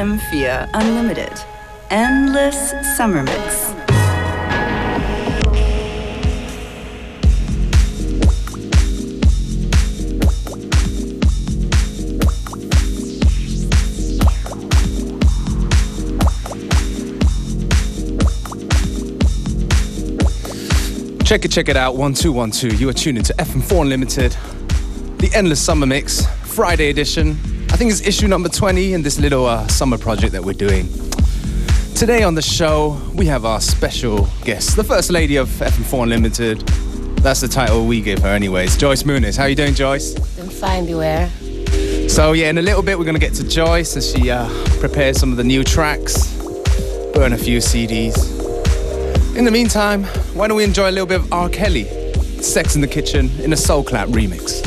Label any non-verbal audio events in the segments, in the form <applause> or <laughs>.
FM4 Unlimited. Endless Summer Mix. Check it, check it out. 1212. You are tuned into FM4 Unlimited, the Endless Summer Mix, Friday edition. I think it's issue number 20 in this little uh, summer project that we're doing. Today on the show, we have our special guest, the First Lady of FM4 Unlimited. That's the title we give her, anyways. Joyce Muniz. How you doing, Joyce? I'm fine, beware. So yeah, in a little bit we're gonna get to Joyce as she uh, prepares some of the new tracks, burn a few CDs. In the meantime, why don't we enjoy a little bit of R. Kelly, Sex in the Kitchen in a Soul Clap remix.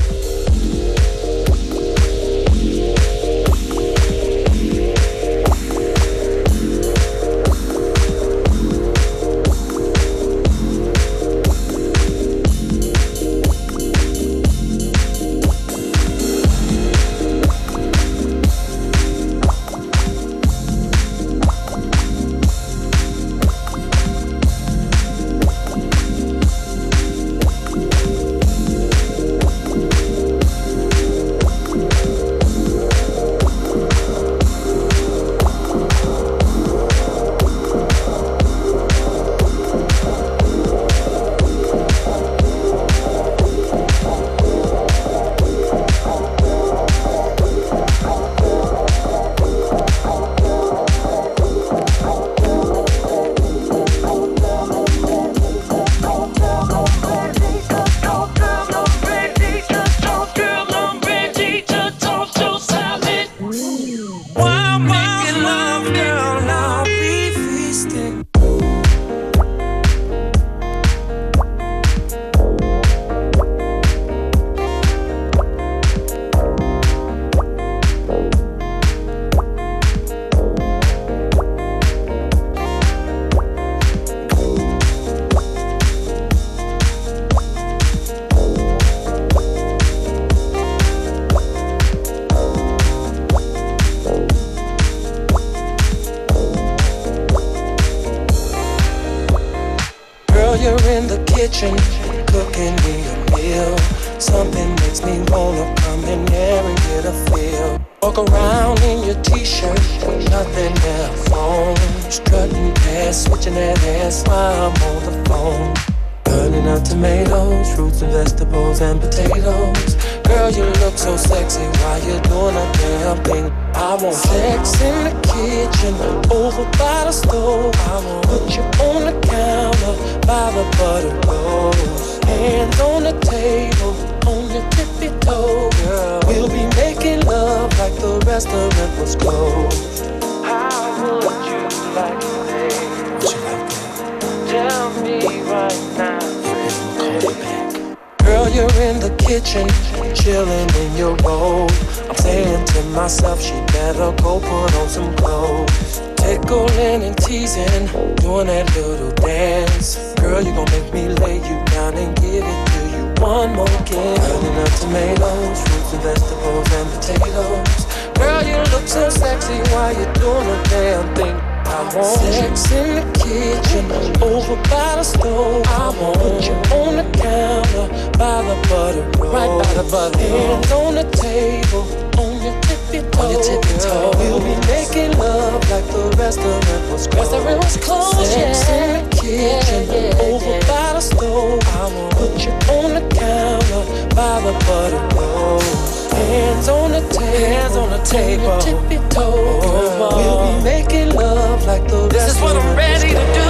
Girl, you're in the kitchen, chilling in your robe. I'm saying to myself, she better go put on some clothes. Tickling and teasing, doing that little dance. Girl, you gon' make me lay you down and give it to you one more kiss. Burning up tomatoes, fruits and vegetables and potatoes. Girl, you look so sexy, why you doing a damn thing? Want sex in the kitchen, over by the stove. I want put you on the counter, by the butter, right by the butter. And on the table, on your tippy toe. On your tippy toe. We'll be making love like the restaurant was closed. Restaurant was closed. Sex yeah. in the kitchen, yeah, yeah, over yeah. by the stove. I want put you on the counter, by the butter. Oh. Hands on the table, hands on the table, tippy toes. Oh. We'll be making love like the. This is what I'm ready to do.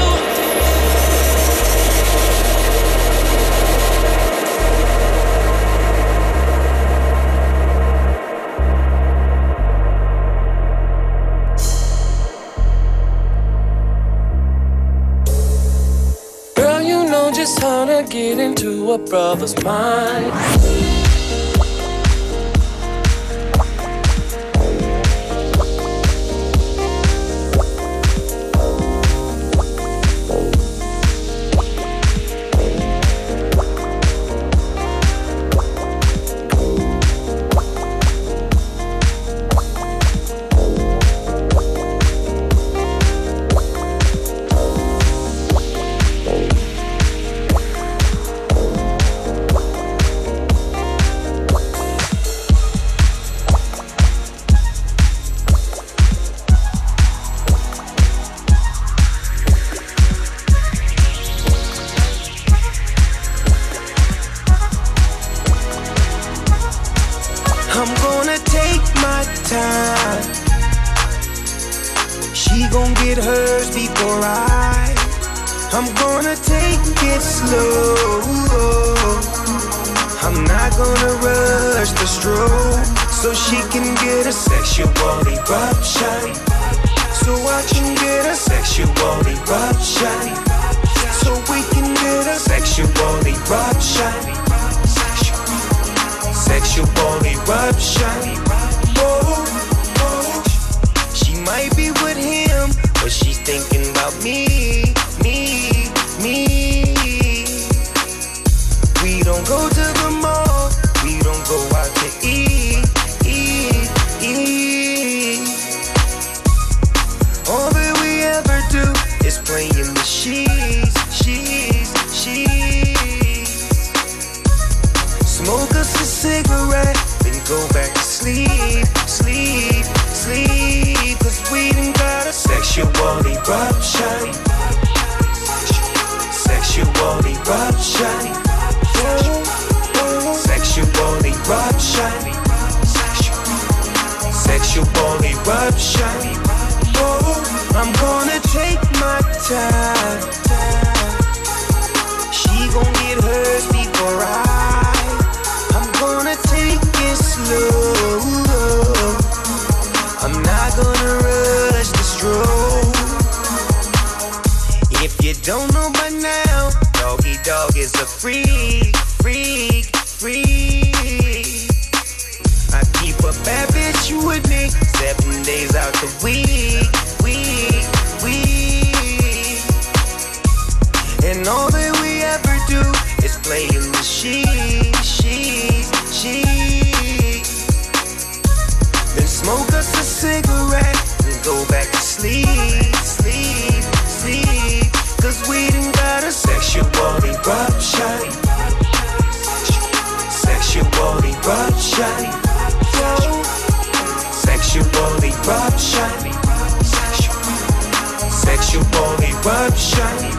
Girl, you know just how to get into a brother's mind eruption. Sexual eruption. Oh, I'm gonna take my time. She gon' get hers before I. I'm gonna take it slow. I'm not gonna rush the stroke. If you don't know by now Doggy Dogg is a freak, eruption. Sexual eruption. Sexual eruption.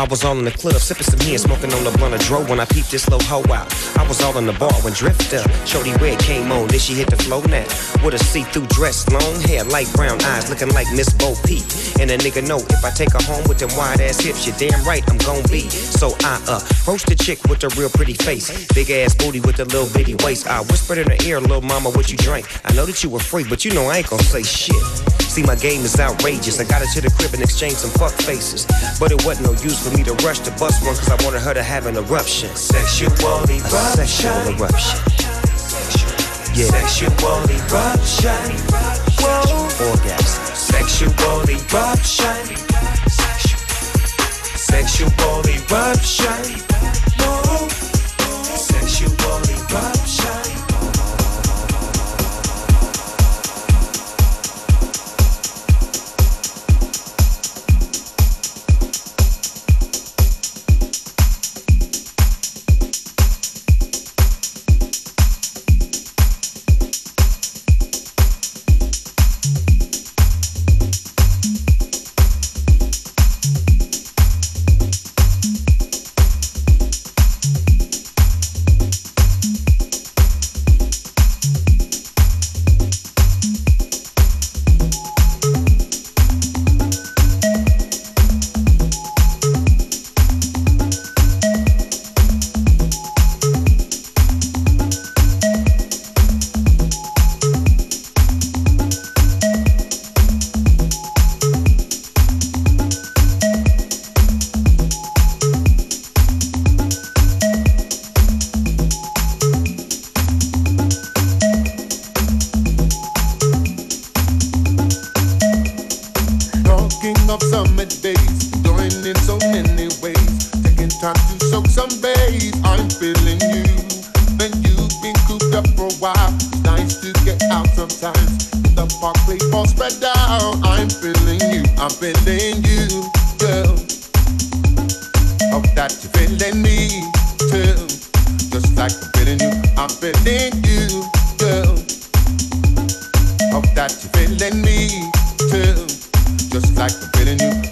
I was all in the club, sipping some here, smoking on the blunt of dro when I peeped this little hoe out. I was all in the bar when Drifter, Shorty Red came on, then she hit the flow now. With a see-through dress, long hair, light brown eyes, looking like Miss Bo Peep. And a nigga know if I take her home with them wide ass hips, you're damn right I'm gon' be. So I uh, approached the chick with a real pretty face, big ass booty with a little bitty waist. I whispered in her ear, little mama, what you drink? I know that you were free, but you know I ain't gon' say shit. See, my game is outrageous. I got her to the crib and exchanged some fuck faces. But it wasn't no use for me to rush to bust one, cause I wanted her to have an eruption. Sexual eruption. A sexual eruption. Yeah. Sexual eruption. Whoa. Orgasm. Sexual eruption. Sexual eruption. Whoa. Sexual feeling you. When you've been cooped up for a while, it's nice to get out sometimes. The park, play ball, spread out. I'm feeling you, I'm feeling you, girl. Hope that you're feeling me, too. Just like I'm feeling you, I'm feeling you, girl. Hope that you're feeling me, too. Just like I'm feeling you.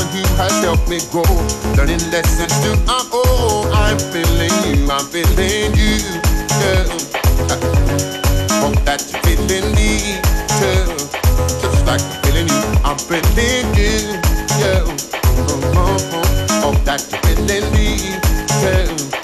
Lord, He has helped me grow. Learning lessons to I'm old. I'm feeling, you, I'm feeling you. girl. Hope that you're feeling me. Yeah. Just like I'm feeling you, I'm feeling you. Yeah. Oh, oh, oh. Hope that you're feeling me. Yeah.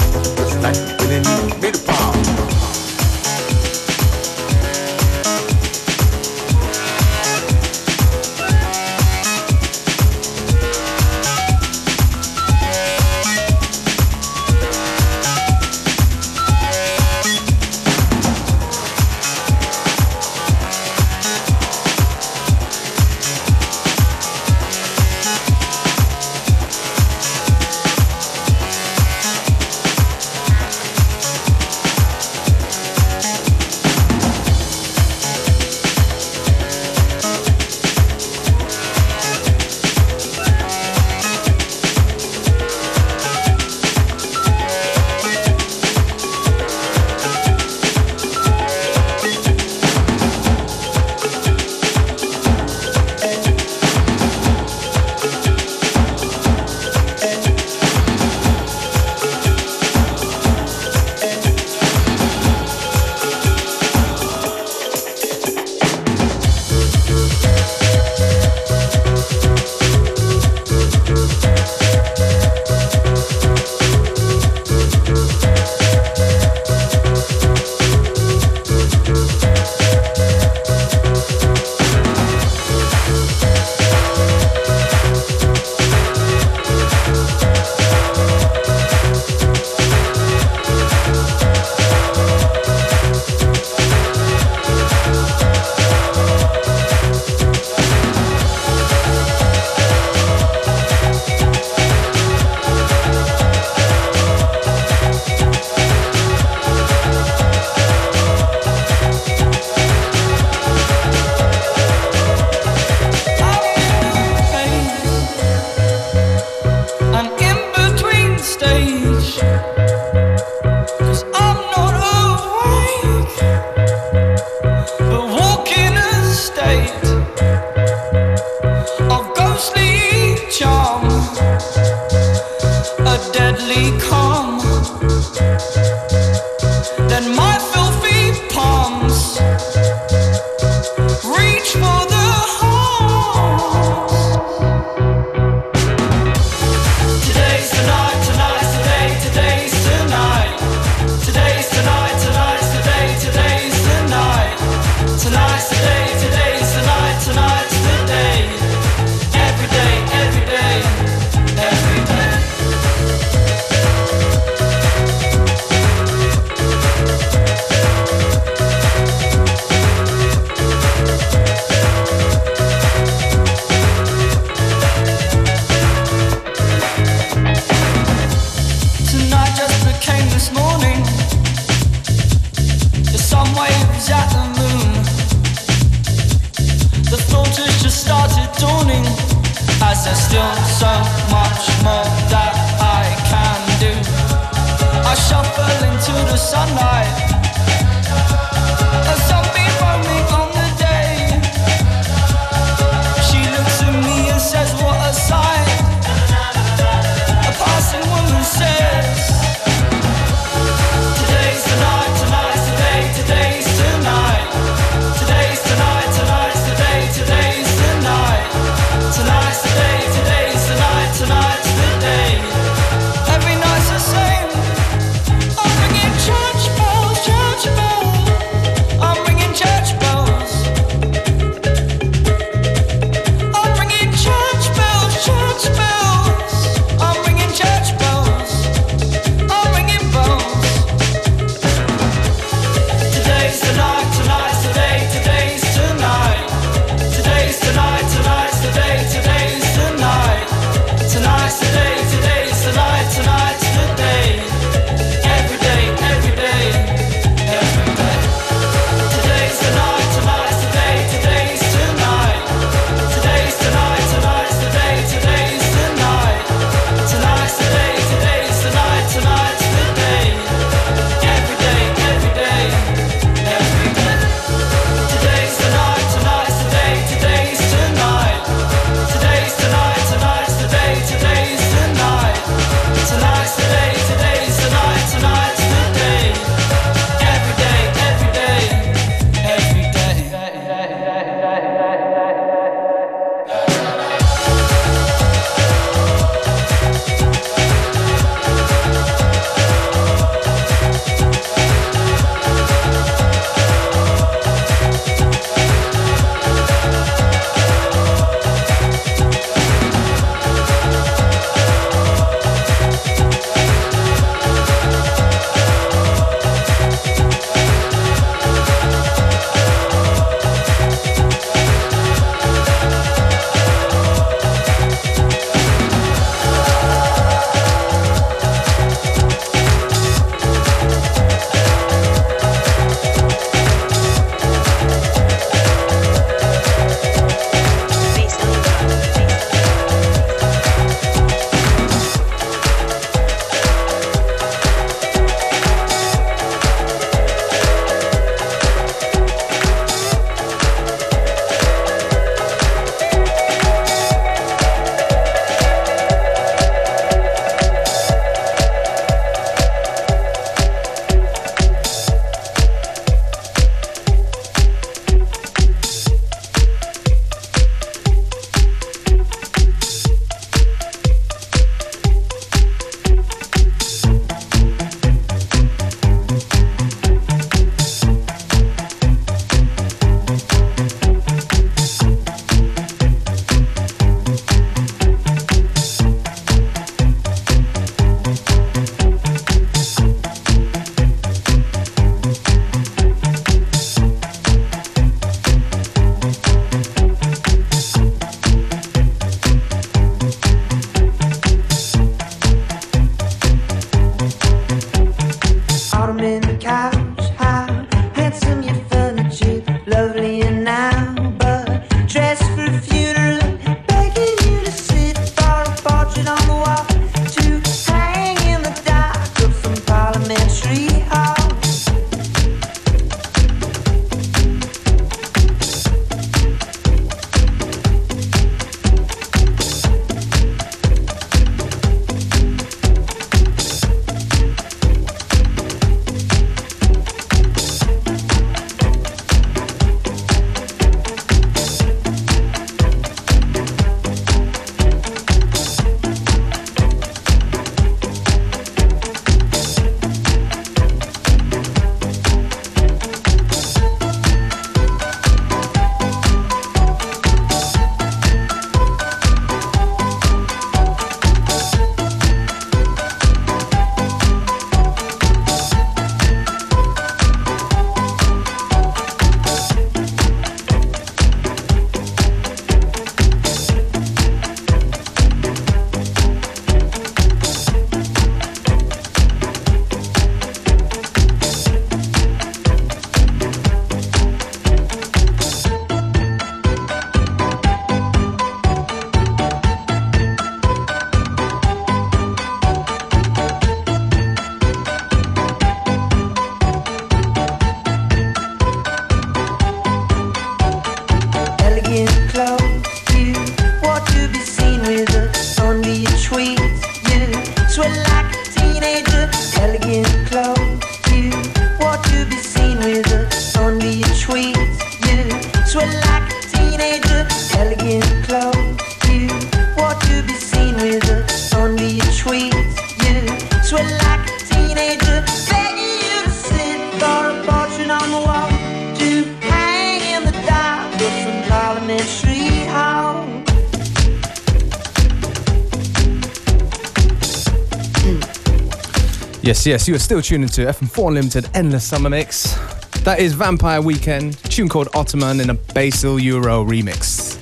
so much more that I can do. I shuffle into the sunlight. Yes, you are still tuning to FM4 Unlimited Endless Summer Mix. That is Vampire Weekend, tune called Ottoman in a Basil Euro remix.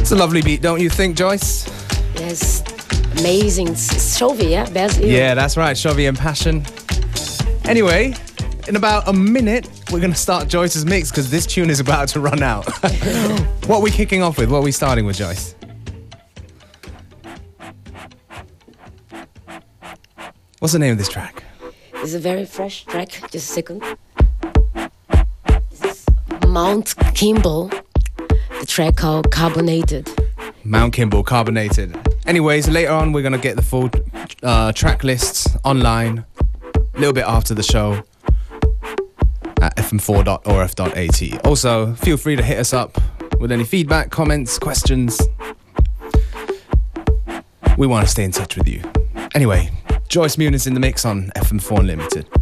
It's a lovely beat, don't you think, Joyce? Yes, amazing. Shovi, yeah? Best Yeah, that's right, Shovi and Passion. Anyway, in about a minute, we're going to start Joyce's mix because this tune is about to run out. <laughs> what are we kicking off with? What are we starting with, Joyce? What's the name of this track? It's a very fresh track. Just a second. This is Mount Kimbie. The track called Carbonated. Mount Kimbie Carbonated. Anyways, later on, we're going to get the full uh, track lists online a little bit after the show at fm4.orf.at. Also, feel free to hit us up with any feedback, comments, questions. We want to stay in touch with you. Anyway, Joyce Muniz in the mix on FM4 Unlimited.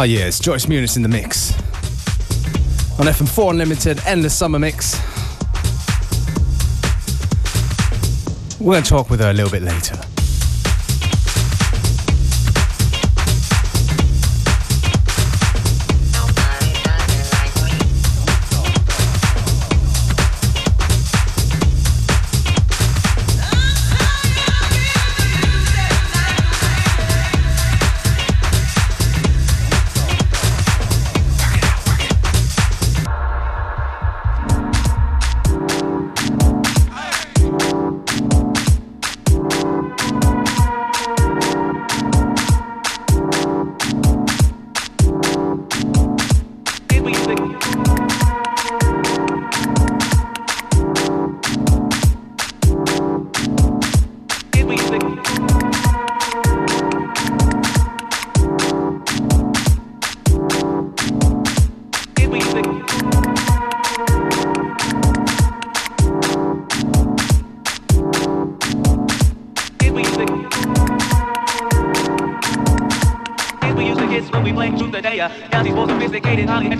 Ah, oh yes, Joyce Muniz in the mix. On FM4 Unlimited, Endless Summer Mix. We're going to talk with her a little bit later. We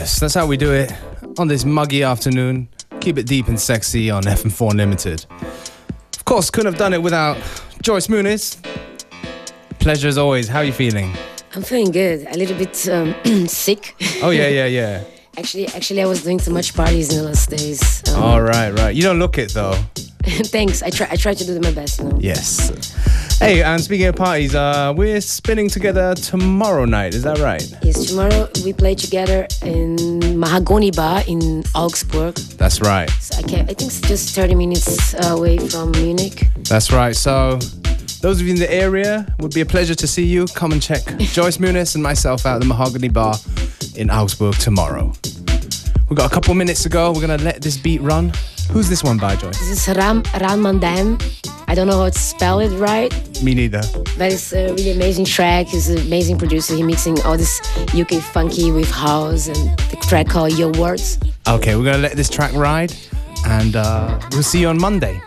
yes, that's how we do it on this muggy afternoon. Keep it deep and sexy on FM4 Unlimited. Of course, couldn't have done it without Joyce Muniz. Pleasure as always. How are you feeling? I'm feeling good. A little bit um, <clears throat> sick. Oh, yeah, yeah, yeah. <laughs> Actually, actually, I was doing too much parties in the last days. Um, All right, right. You don't look it though. <laughs> thanks. I try. I try to do my best. You know. Yes. Hey, and speaking of parties, uh, we're spinning together tomorrow night. Is that right? Yes. Tomorrow we play together in Mahagoni Bar in Augsburg. That's right. So I I think it's just 30 minutes away from Munich. That's right. So, those of you in the area, would be a pleasure to see you. Come and check <laughs> Joyce Muniz and myself out at the Mahogany Bar in Augsburg tomorrow. We've got a couple minutes to go. We're gonna let this beat run. Who's this one by, Joyce? This is Ram Ramadanman. I don't know how to spell it right, Me neither. but it's a really amazing track. He's an amazing producer. He's mixing all this UK funky with house and the track called Your Words. Okay, we're gonna let this track ride, and uh, we'll see you on Monday.